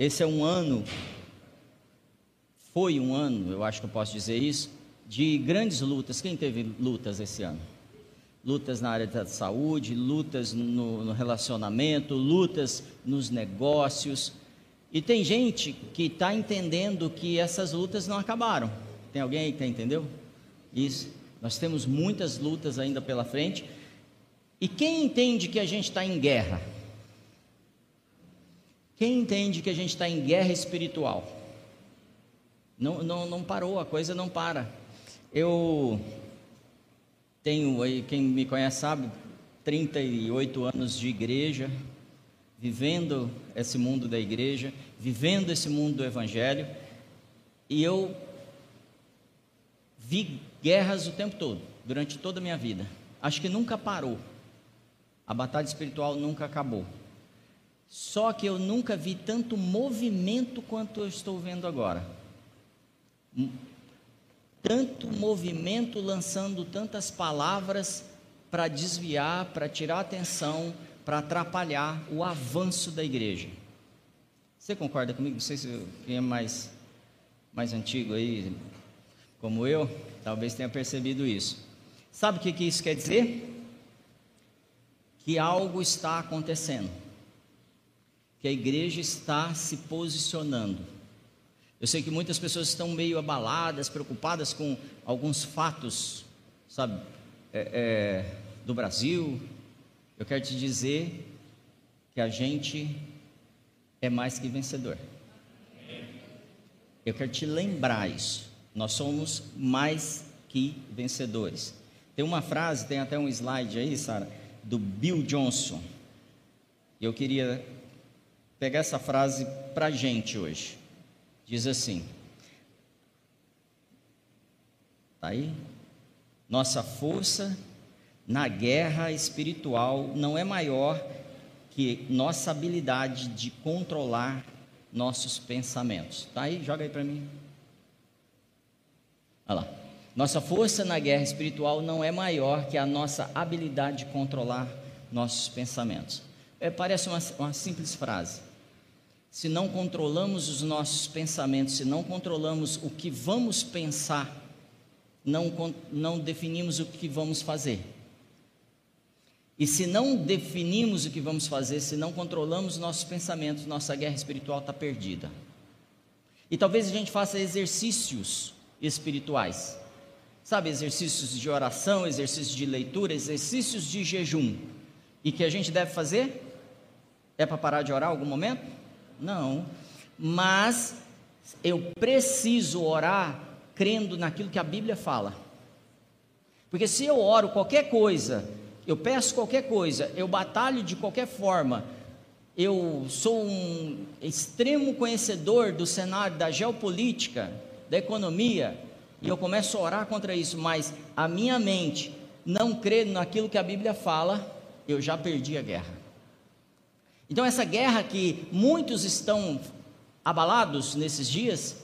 esse é um ano, foi um ano, eu acho que eu posso dizer isso, de grandes lutas. Quem teve lutas esse ano? Lutas na área da saúde, lutas no, no relacionamento, lutas nos negócios. E tem gente que está entendendo que essas lutas não acabaram. Tem alguém aí que entendeu? Isso. Nós temos muitas lutas ainda pela frente. E quem entende que a gente está em guerra? Quem entende que a gente está em guerra espiritual? Não, não, não parou, a coisa não para. Eu tenho aí, quem me conhece sabe, 38 anos de igreja, vivendo esse mundo da igreja, vivendo esse mundo do evangelho, e eu vi guerras o tempo todo, durante toda a minha vida. Acho que nunca parou. A batalha espiritual nunca acabou. Só que eu nunca vi tanto movimento quanto eu estou vendo agora. Tanto movimento lançando tantas palavras para desviar, para tirar atenção, para atrapalhar o avanço da igreja. Você concorda comigo? Não sei se quem é mais, mais antigo aí, como eu, talvez tenha percebido isso. Sabe o que, que isso quer dizer? Que algo está acontecendo que a igreja está se posicionando. Eu sei que muitas pessoas estão meio abaladas, preocupadas com alguns fatos, sabe, é, é, do Brasil. Eu quero te dizer que a gente é mais que vencedor. Eu quero te lembrar isso. Nós somos mais que vencedores. Tem uma frase, tem até um slide aí, Sara, do Bill Johnson. Eu queria pegar essa frase para a gente hoje. Diz assim: Tá aí? Nossa força na guerra espiritual não é maior que nossa habilidade de controlar nossos pensamentos. Tá aí? Joga aí para mim. Olha lá. Nossa força na guerra espiritual não é maior que a nossa habilidade de controlar nossos pensamentos. É, parece uma, uma simples frase, se não controlamos os nossos pensamentos, se não controlamos o que vamos pensar, não, não definimos o que vamos fazer. E se não definimos o que vamos fazer, se não controlamos nossos pensamentos, nossa guerra espiritual está perdida. E talvez a gente faça exercícios espirituais, sabe, exercícios de oração, exercícios de leitura, exercícios de jejum. E que a gente deve fazer? É para parar de orar algum momento? Não. Mas eu preciso orar crendo naquilo que a Bíblia fala. Porque se eu oro qualquer coisa, eu peço qualquer coisa, eu batalho de qualquer forma, eu sou um extremo conhecedor do cenário da geopolítica, da economia, e eu começo a orar contra isso, mas a minha mente não crê naquilo que a Bíblia fala, eu já perdi a guerra. Então, essa guerra que muitos estão abalados nesses dias,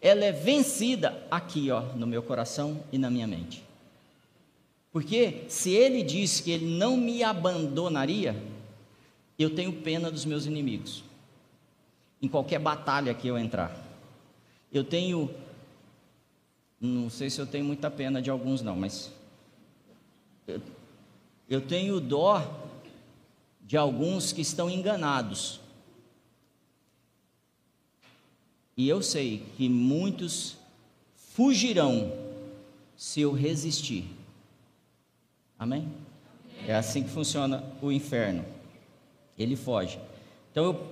ela é vencida aqui, ó, no meu coração e na minha mente. Porque se ele diz que ele não me abandonaria, eu tenho pena dos meus inimigos. Em qualquer batalha que eu entrar. Eu tenho não sei se eu tenho muita pena de alguns não, mas eu, eu tenho dó de alguns que estão enganados. E eu sei que muitos fugirão se eu resistir. Amém? É assim que funciona o inferno. Ele foge. Então eu,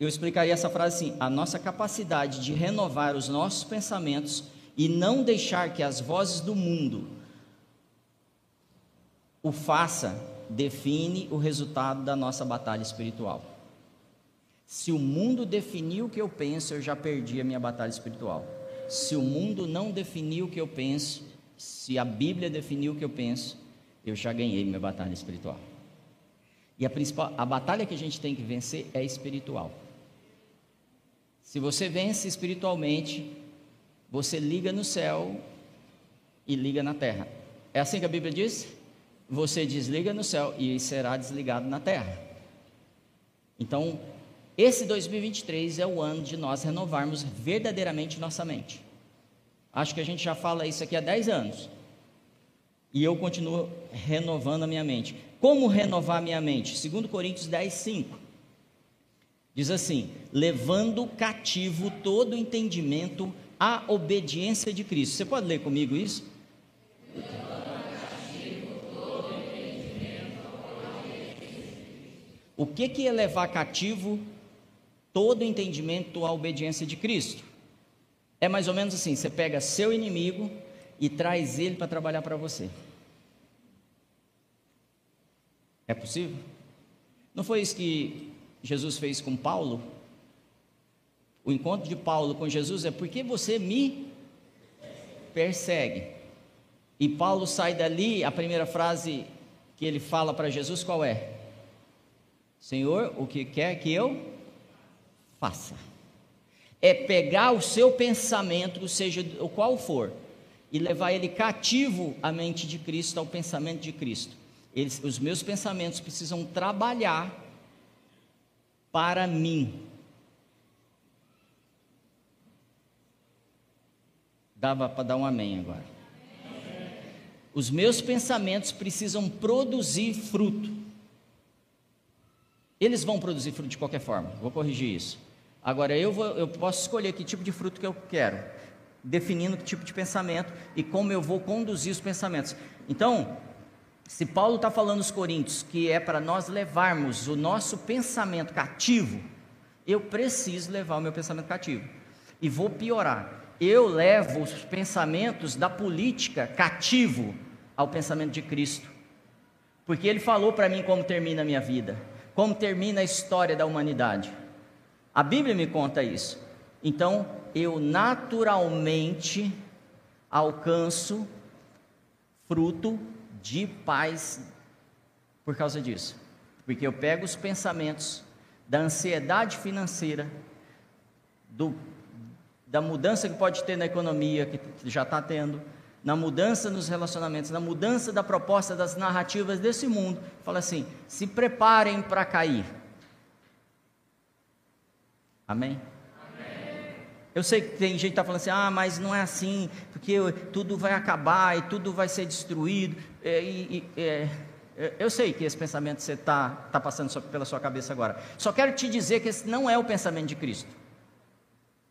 eu explicaria essa frase assim: a nossa capacidade de renovar os nossos pensamentos e não deixar que as vozes do mundo o faça define o resultado da nossa batalha espiritual. Se o mundo definiu o que eu penso, eu já perdi a minha batalha espiritual. Se o mundo não definiu o que eu penso, se a Bíblia definiu o que eu penso, eu já ganhei minha batalha espiritual. E a principal, a batalha que a gente tem que vencer é espiritual. Se você vence espiritualmente, você liga no céu e liga na terra. É assim que a Bíblia diz? Você desliga no céu e será desligado na terra. Então, Esse 2023 é o ano de nós renovarmos verdadeiramente nossa mente. Acho que a gente já fala isso aqui há 10 anos. E eu continuo renovando a minha mente. Como renovar a minha mente? 2 Coríntios 10, 5. Diz assim: levando cativo todo entendimento à obediência de Cristo. Você pode ler comigo isso? O que, que é levar cativo todo entendimento à obediência de Cristo? É mais ou menos assim: você pega seu inimigo e traz ele para trabalhar para você. É possível? Não foi isso que Jesus fez com Paulo? O encontro de Paulo com Jesus é porque você me persegue. E Paulo sai dali, a primeira frase que ele fala para Jesus qual é? Senhor, o que quer que eu faça? É pegar o seu pensamento, seja o qual for, e levar ele cativo à mente de Cristo, ao pensamento de Cristo. Eles, os meus pensamentos precisam trabalhar para mim. Dava para dar um amém agora. Os meus pensamentos precisam produzir fruto. Eles vão produzir fruto de qualquer forma, vou corrigir isso. Agora, eu, vou, eu posso escolher que tipo de fruto que eu quero, definindo que tipo de pensamento e como eu vou conduzir os pensamentos. Então, se Paulo está falando aos Coríntios que é para nós levarmos o nosso pensamento cativo, eu preciso levar o meu pensamento cativo. E vou piorar. Eu levo os pensamentos da política cativo ao pensamento de Cristo. Porque ele falou para mim como termina a minha vida como termina a história da humanidade. A Bíblia me conta isso. Então, eu naturalmente alcanço fruto de paz por causa disso. Porque eu pego os pensamentos da ansiedade financeira, do, da mudança que pode ter na economia, que já está tendo, na mudança nos relacionamentos, na mudança da proposta das narrativas desse mundo. Fala assim: se preparem para cair. Amém? Eu sei que tem gente que está falando assim, ah, mas não é assim, porque tudo vai acabar e tudo vai ser destruído. É, e, é, é, eu sei que esse pensamento você está tá passando pela sua cabeça agora. Só quero te dizer que esse não é o pensamento de Cristo.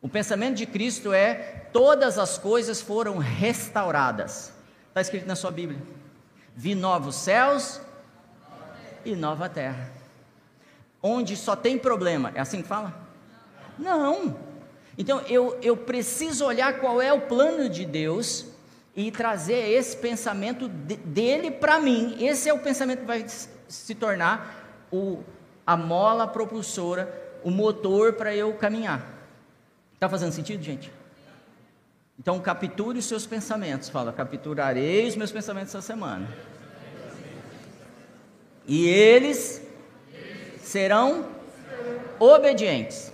O pensamento de Cristo é: todas as coisas foram restauradas. Está escrito na sua Bíblia. Vi novos céus e nova terra. Onde só tem problema. É assim que fala? Não. Então eu, eu preciso olhar qual é o plano de Deus e trazer esse pensamento de, dele para mim. Esse é o pensamento que vai se tornar o, a mola propulsora, o motor para eu caminhar. Está fazendo sentido, gente? Então, capture os seus pensamentos. Fala, capturarei os meus pensamentos essa semana. E eles serão obedientes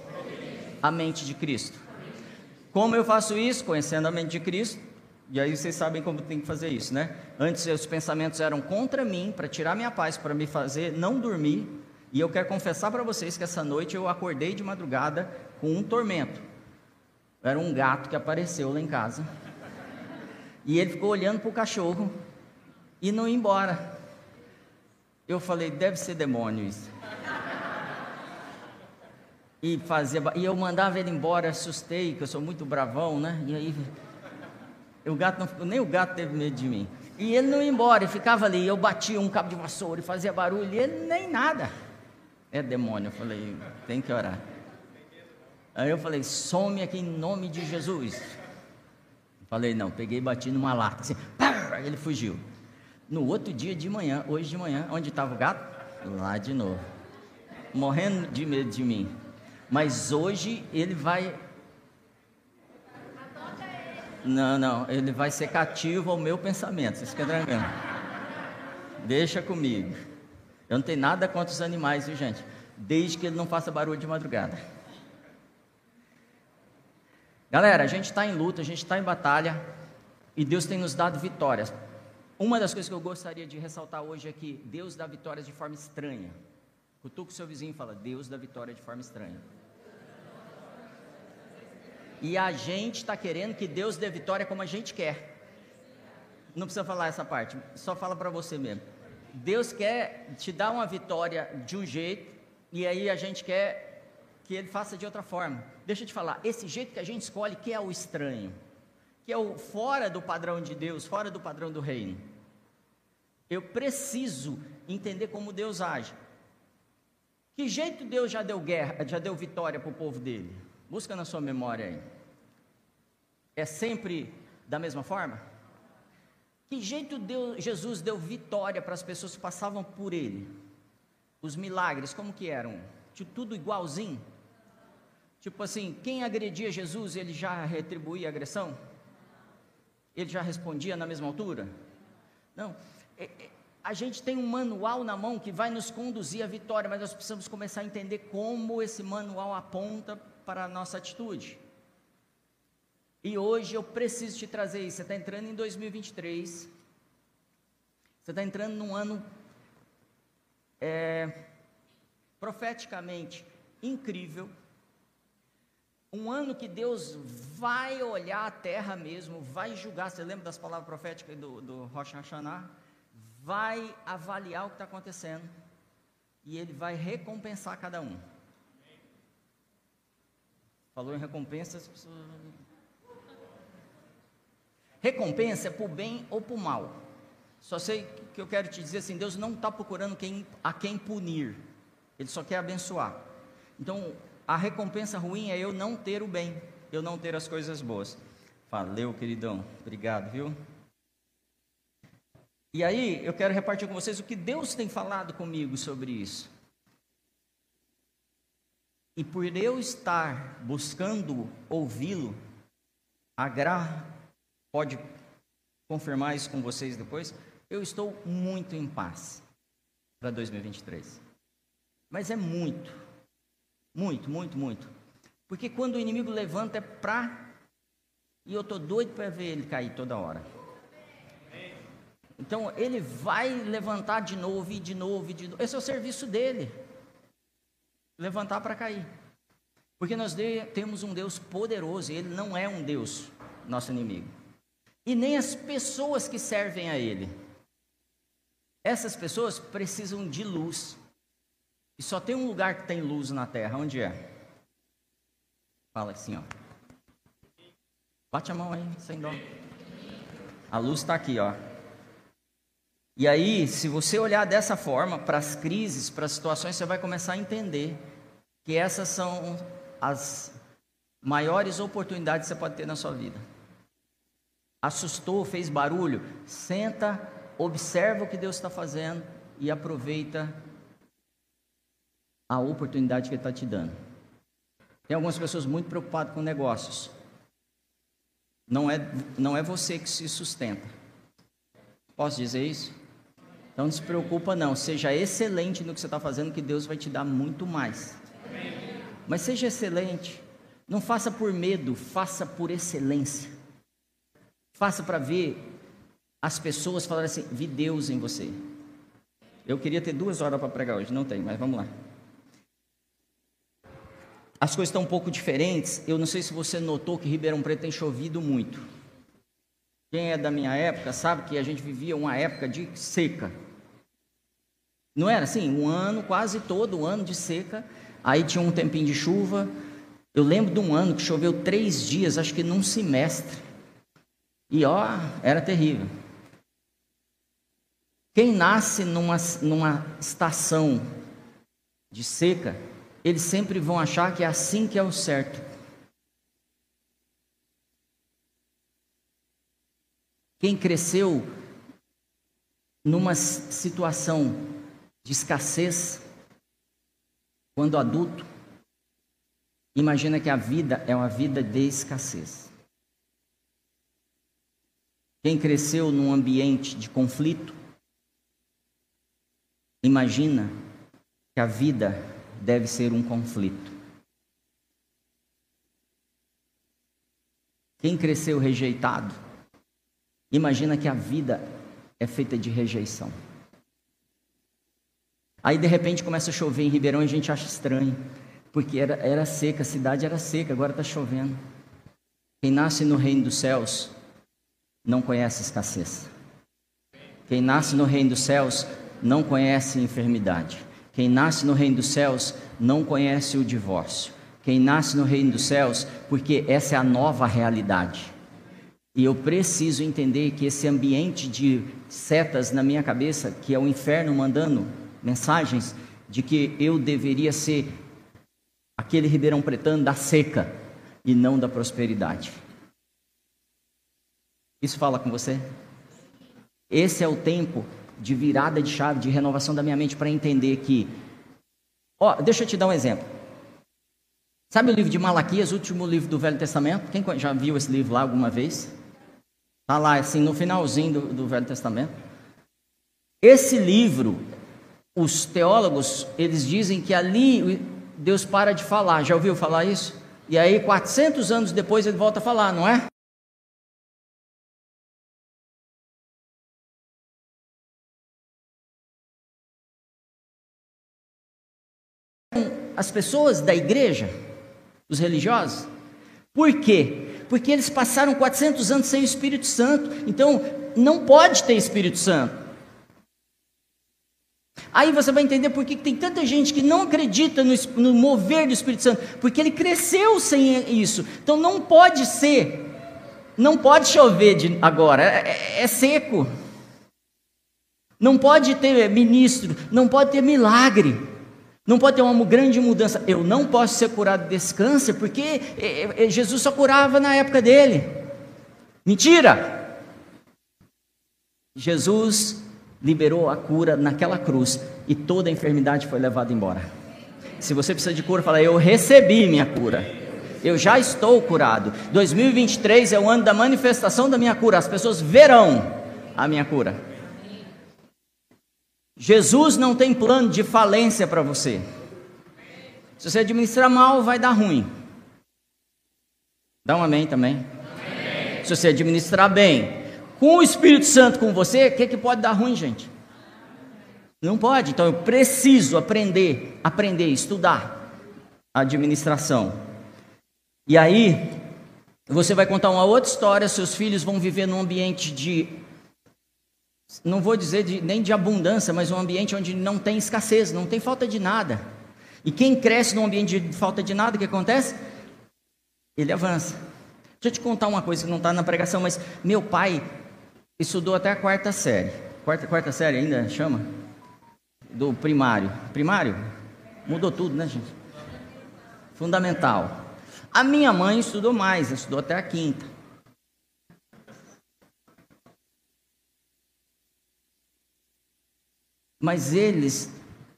à mente de Cristo. Como eu faço isso? Conhecendo a mente de Cristo. E aí vocês sabem como tem que fazer isso, né? Antes os pensamentos eram contra mim, para tirar minha paz, para me fazer não dormir. E eu quero confessar para vocês que essa noite eu acordei de madrugada com um tormento. Era um gato que apareceu lá em casa. E ele ficou olhando para o cachorro e não ia embora. Eu falei, deve ser demônio isso. E, fazia, e eu mandava ele embora, assustei, que eu sou muito bravão, né? E aí, o gato não, nem o gato teve medo de mim. E ele não ia embora, ele ficava ali. Eu batia um cabo de vassoura e fazia barulho, e ele nem nada. É demônio, eu falei, tem que orar. Aí eu falei, some aqui em nome de Jesus. Falei, não, peguei e bati numa lata, assim, pá, ele fugiu. No outro dia de manhã, hoje de manhã, onde estava o gato? Lá de novo. Morrendo de medo de mim. Mas hoje ele vai. Não, não, ele vai ser cativo ao meu pensamento, vocês ficam tranquilos. Deixa comigo. Eu não tenho nada contra os animais, viu gente? Desde que ele não faça barulho de madrugada. Galera, a gente está em luta, a gente está em batalha e Deus tem nos dado vitórias. Uma das coisas que eu gostaria de ressaltar hoje é que Deus dá vitórias de forma estranha. Cutuca o seu vizinho e fala: Deus da vitória de forma estranha. E a gente está querendo que Deus dê vitória como a gente quer. Não precisa falar essa parte, só fala para você mesmo. Deus quer te dar uma vitória de um jeito, e aí a gente quer que Ele faça de outra forma. Deixa eu te falar, esse jeito que a gente escolhe, que é o estranho, que é o fora do padrão de Deus, fora do padrão do reino. Eu preciso entender como Deus age. Que jeito Deus já deu guerra, já deu vitória para o povo dele? Busca na sua memória aí. É sempre da mesma forma? Que jeito Deus, Jesus deu vitória para as pessoas que passavam por ele? Os milagres, como que eram? Tipo, tudo igualzinho? Tipo assim, quem agredia Jesus, ele já retribuía a agressão? Ele já respondia na mesma altura? Não. É, é, a gente tem um manual na mão que vai nos conduzir à vitória, mas nós precisamos começar a entender como esse manual aponta para a nossa atitude. E hoje eu preciso te trazer isso. Você está entrando em 2023. Você está entrando num ano é, profeticamente incrível. Um ano que Deus vai olhar a terra mesmo, vai julgar. Você lembra das palavras proféticas do, do Rosh Hashanah? Vai avaliar o que está acontecendo e Ele vai recompensar cada um. Falou em recompensa, Recompensa é o bem ou o mal. Só sei que eu quero te dizer assim: Deus não está procurando quem, a quem punir, Ele só quer abençoar. Então, a recompensa ruim é eu não ter o bem, eu não ter as coisas boas. Valeu, queridão. Obrigado, viu? E aí, eu quero repartir com vocês o que Deus tem falado comigo sobre isso. E por eu estar buscando ouvi-lo, a Gra pode confirmar isso com vocês depois. Eu estou muito em paz para 2023. Mas é muito. Muito, muito, muito. Porque quando o inimigo levanta é pra. E eu tô doido para ver ele cair toda hora. Então ele vai levantar de novo e de novo e de novo. Esse é o serviço dele. Levantar para cair. Porque nós temos um Deus poderoso e ele não é um Deus nosso inimigo. E nem as pessoas que servem a ele. Essas pessoas precisam de luz. E só tem um lugar que tem luz na terra, onde é? Fala assim, ó. Bate a mão aí, sem dó. A luz está aqui, ó. E aí, se você olhar dessa forma para as crises, para as situações, você vai começar a entender que essas são as maiores oportunidades que você pode ter na sua vida. Assustou, fez barulho, senta, observa o que Deus está fazendo e aproveita a oportunidade que Ele está te dando. Tem algumas pessoas muito preocupadas com negócios. Não é, não é você que se sustenta. Posso dizer isso? Então não se preocupa não. Seja excelente no que você está fazendo, que Deus vai te dar muito mais. Mas seja excelente. Não faça por medo, faça por excelência. Faça para ver as pessoas falarem assim: vi Deus em você. Eu queria ter duas horas para pregar hoje, não tem, mas vamos lá as coisas estão um pouco diferentes. Eu não sei se você notou que Ribeirão Preto tem chovido muito. Quem é da minha época sabe que a gente vivia uma época de seca. Não era assim? Um ano, quase todo ano de seca. Aí tinha um tempinho de chuva. Eu lembro de um ano que choveu três dias, acho que num semestre. E ó, era terrível. Quem nasce numa, numa estação de seca eles sempre vão achar que é assim que é o certo. Quem cresceu numa situação de escassez, quando adulto, imagina que a vida é uma vida de escassez. Quem cresceu num ambiente de conflito, imagina que a vida deve ser um conflito. Quem cresceu rejeitado, imagina que a vida é feita de rejeição. Aí de repente começa a chover em Ribeirão e a gente acha estranho, porque era, era seca, a cidade era seca, agora está chovendo. Quem nasce no reino dos céus não conhece escassez. Quem nasce no reino dos céus não conhece enfermidade. Quem nasce no reino dos céus não conhece o divórcio. Quem nasce no reino dos céus, porque essa é a nova realidade. E eu preciso entender que esse ambiente de setas na minha cabeça, que é o inferno mandando mensagens de que eu deveria ser aquele ribeirão pretano da seca e não da prosperidade. Isso fala com você? Esse é o tempo de virada de chave, de renovação da minha mente para entender que. Ó, deixa eu te dar um exemplo. Sabe o livro de Malaquias, último livro do Velho Testamento? Quem já viu esse livro lá alguma vez? Está lá, assim, no finalzinho do, do Velho Testamento. Esse livro, os teólogos, eles dizem que ali Deus para de falar. Já ouviu falar isso? E aí, 400 anos depois, ele volta a falar, não é? As pessoas da igreja, os religiosos. Por quê? Porque eles passaram 400 anos sem o Espírito Santo, então não pode ter Espírito Santo. Aí você vai entender por que tem tanta gente que não acredita no, no mover do Espírito Santo, porque ele cresceu sem isso. Então não pode ser, não pode chover de, agora, é, é, é seco. Não pode ter ministro, não pode ter milagre. Não pode ter uma grande mudança. Eu não posso ser curado desse câncer porque é, é, Jesus só curava na época dele. Mentira! Jesus liberou a cura naquela cruz e toda a enfermidade foi levada embora. Se você precisa de cura, fala: Eu recebi minha cura. Eu já estou curado. 2023 é o ano da manifestação da minha cura. As pessoas verão a minha cura. Jesus não tem plano de falência para você. Se você administrar mal, vai dar ruim. Dá um amém também. Amém. Se você administrar bem, com o Espírito Santo com você, o que, que pode dar ruim, gente? Não pode. Então eu preciso aprender, aprender, estudar a administração. E aí, você vai contar uma outra história, seus filhos vão viver num ambiente de não vou dizer de, nem de abundância, mas um ambiente onde não tem escassez, não tem falta de nada. E quem cresce num ambiente de falta de nada, o que acontece? Ele avança. Deixa eu te contar uma coisa que não está na pregação, mas meu pai estudou até a quarta série. Quarta, quarta série ainda chama? Do primário. Primário? Mudou tudo, né, gente? Fundamental. A minha mãe estudou mais, estudou até a quinta. Mas eles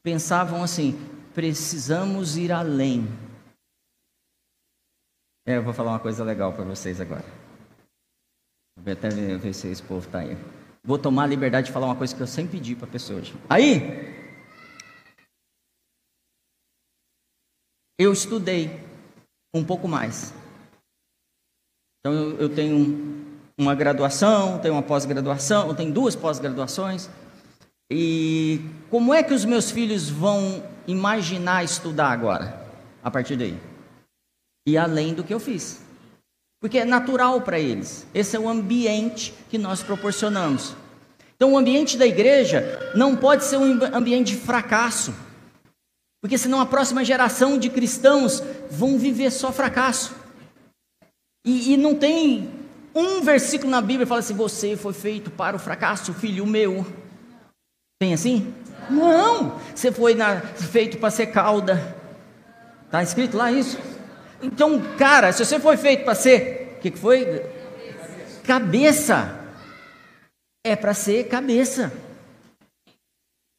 pensavam assim: precisamos ir além. É, eu vou falar uma coisa legal para vocês agora. Vou até ver, se esse povo está aí. Vou tomar a liberdade de falar uma coisa que eu sempre pedi para pessoas. Aí, eu estudei um pouco mais. Então, eu, eu tenho uma graduação, tenho uma pós-graduação, tenho duas pós-graduações. E como é que os meus filhos vão imaginar estudar agora, a partir daí? E além do que eu fiz. Porque é natural para eles. Esse é o ambiente que nós proporcionamos. Então, o ambiente da igreja não pode ser um ambiente de fracasso. Porque senão a próxima geração de cristãos vão viver só fracasso. E, e não tem um versículo na Bíblia que fala assim: você foi feito para o fracasso, filho meu. Tem assim? Não! Você foi na, feito para ser cauda. Está escrito lá isso? Então, cara, se você foi feito para ser, o que, que foi? Cabeça. É para ser cabeça.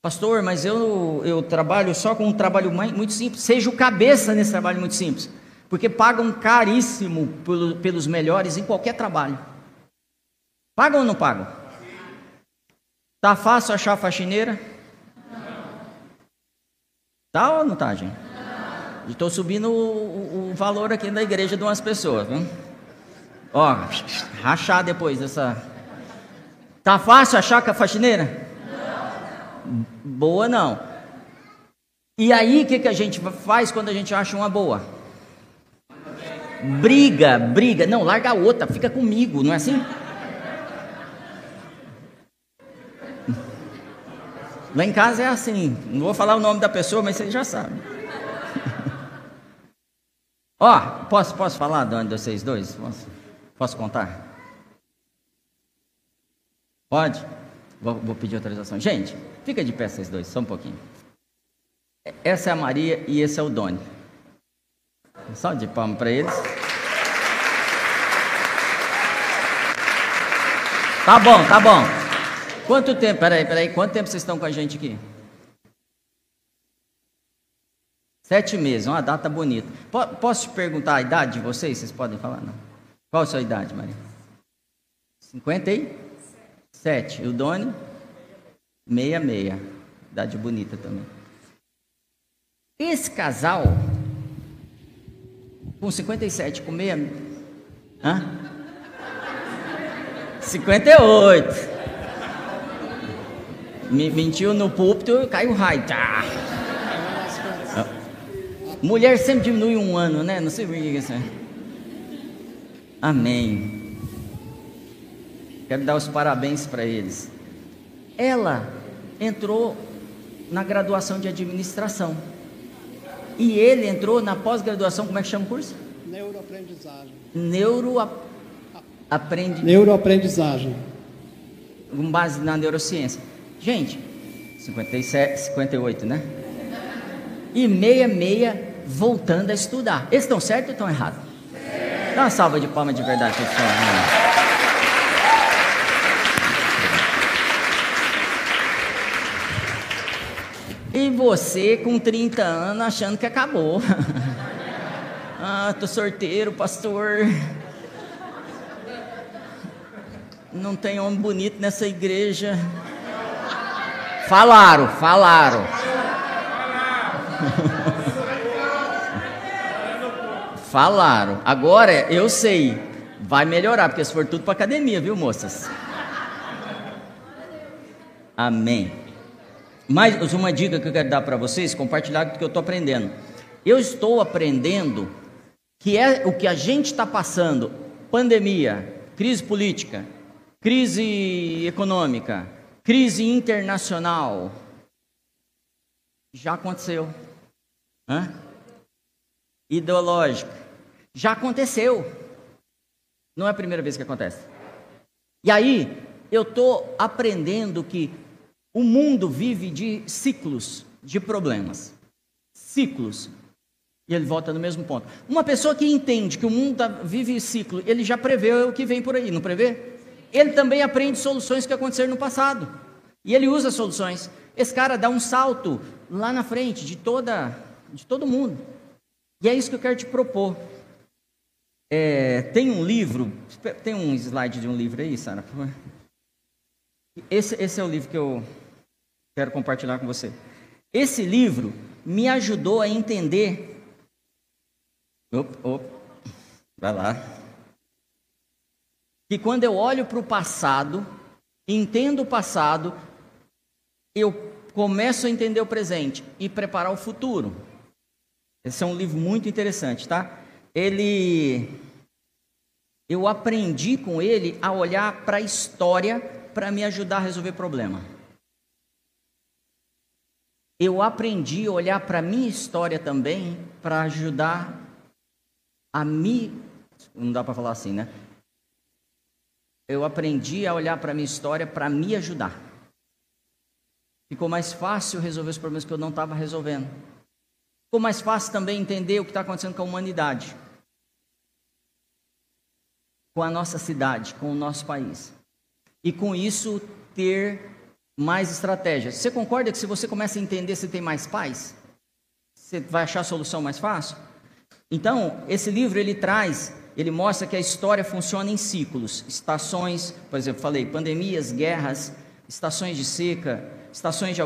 Pastor, mas eu, eu trabalho só com um trabalho muito simples. Seja o cabeça nesse trabalho muito simples. Porque pagam caríssimo pelos melhores em qualquer trabalho. Pagam ou não pagam? Tá fácil achar faxineira? Não. Tá ou não tá, gente? Estou subindo o, o, valor aqui da igreja de umas pessoas, viu? Ó, rachar depois dessa. Tá fácil achar que a faxineira? Não. Boa não. E aí, o que, que a gente faz quando a gente acha uma boa? Briga, briga. Não, larga a outra, fica comigo, não é assim? Lá em casa é assim. Não vou falar o nome da pessoa, mas você já sabe. Ó, oh, posso, posso falar de vocês dois? Posso, posso contar? Pode? Vou, vou pedir autorização. Gente, fica de pé vocês dois, só um pouquinho. Essa é a Maria e esse é o Doni. Só de palma para eles. Tá bom, tá bom. Quanto tempo? Peraí, peraí. Quanto tempo vocês estão com a gente aqui? Sete meses, uma data bonita. Posso te perguntar a idade de vocês? Vocês podem falar? Não. Qual a sua idade, Maria? 57. E o Doni? 66. Idade bonita também. Esse casal, com 57, com meia. Hã? 58. Me mentiu no púlpito, caiu raio. Tá. Mulher sempre diminui um ano, né? Não sei por que isso é. Amém. Quero dar os parabéns para eles. Ela entrou na graduação de administração. E ele entrou na pós-graduação, como é que chama o curso? Neuroaprendizagem. Neuroaprendizagem. Neuroaprendizagem. Com base na neurociência. Gente, 57, 58, né? E meia, meia, voltando a estudar. Eles estão certos ou estão errados? Dá uma salva de palmas de verdade para eles E você com 30 anos achando que acabou. ah, tô sorteiro, pastor. Não tem homem bonito nessa igreja. Falaram, falaram. falaram. Agora eu sei. Vai melhorar, porque se for tudo para academia, viu, moças? Amém. Mais uma dica que eu quero dar para vocês, compartilhar o que eu estou aprendendo. Eu estou aprendendo que é o que a gente está passando: pandemia, crise política, crise econômica, crise internacional. Já aconteceu. Hã? Ideológica. Já aconteceu. Não é a primeira vez que acontece. E aí, eu estou aprendendo que o mundo vive de ciclos de problemas. Ciclos. E ele volta no mesmo ponto. Uma pessoa que entende que o mundo tá, vive ciclo, ele já prevê o que vem por aí, não prevê? Ele também aprende soluções que aconteceram no passado. E ele usa soluções. Esse cara dá um salto lá na frente de toda, de todo mundo. E é isso que eu quero te propor. É, tem um livro, tem um slide de um livro aí, Sara? Esse, esse é o livro que eu, quero compartilhar com você. Esse livro me ajudou a entender. Op, op, vai lá. Que quando eu olho para o passado, entendo o passado, eu começo a entender o presente e preparar o futuro. Esse é um livro muito interessante, tá? Ele. Eu aprendi com ele a olhar para a história para me ajudar a resolver problema eu aprendi a olhar para a minha história também para ajudar a me. Não dá para falar assim, né? Eu aprendi a olhar para a minha história para me ajudar. Ficou mais fácil resolver os problemas que eu não estava resolvendo. Ficou mais fácil também entender o que está acontecendo com a humanidade, com a nossa cidade, com o nosso país. E com isso ter mais estratégias. Você concorda que se você começa a entender se tem mais paz, você vai achar a solução mais fácil? Então, esse livro ele traz, ele mostra que a história funciona em ciclos, estações, por exemplo, falei, pandemias, guerras, estações de seca, estações de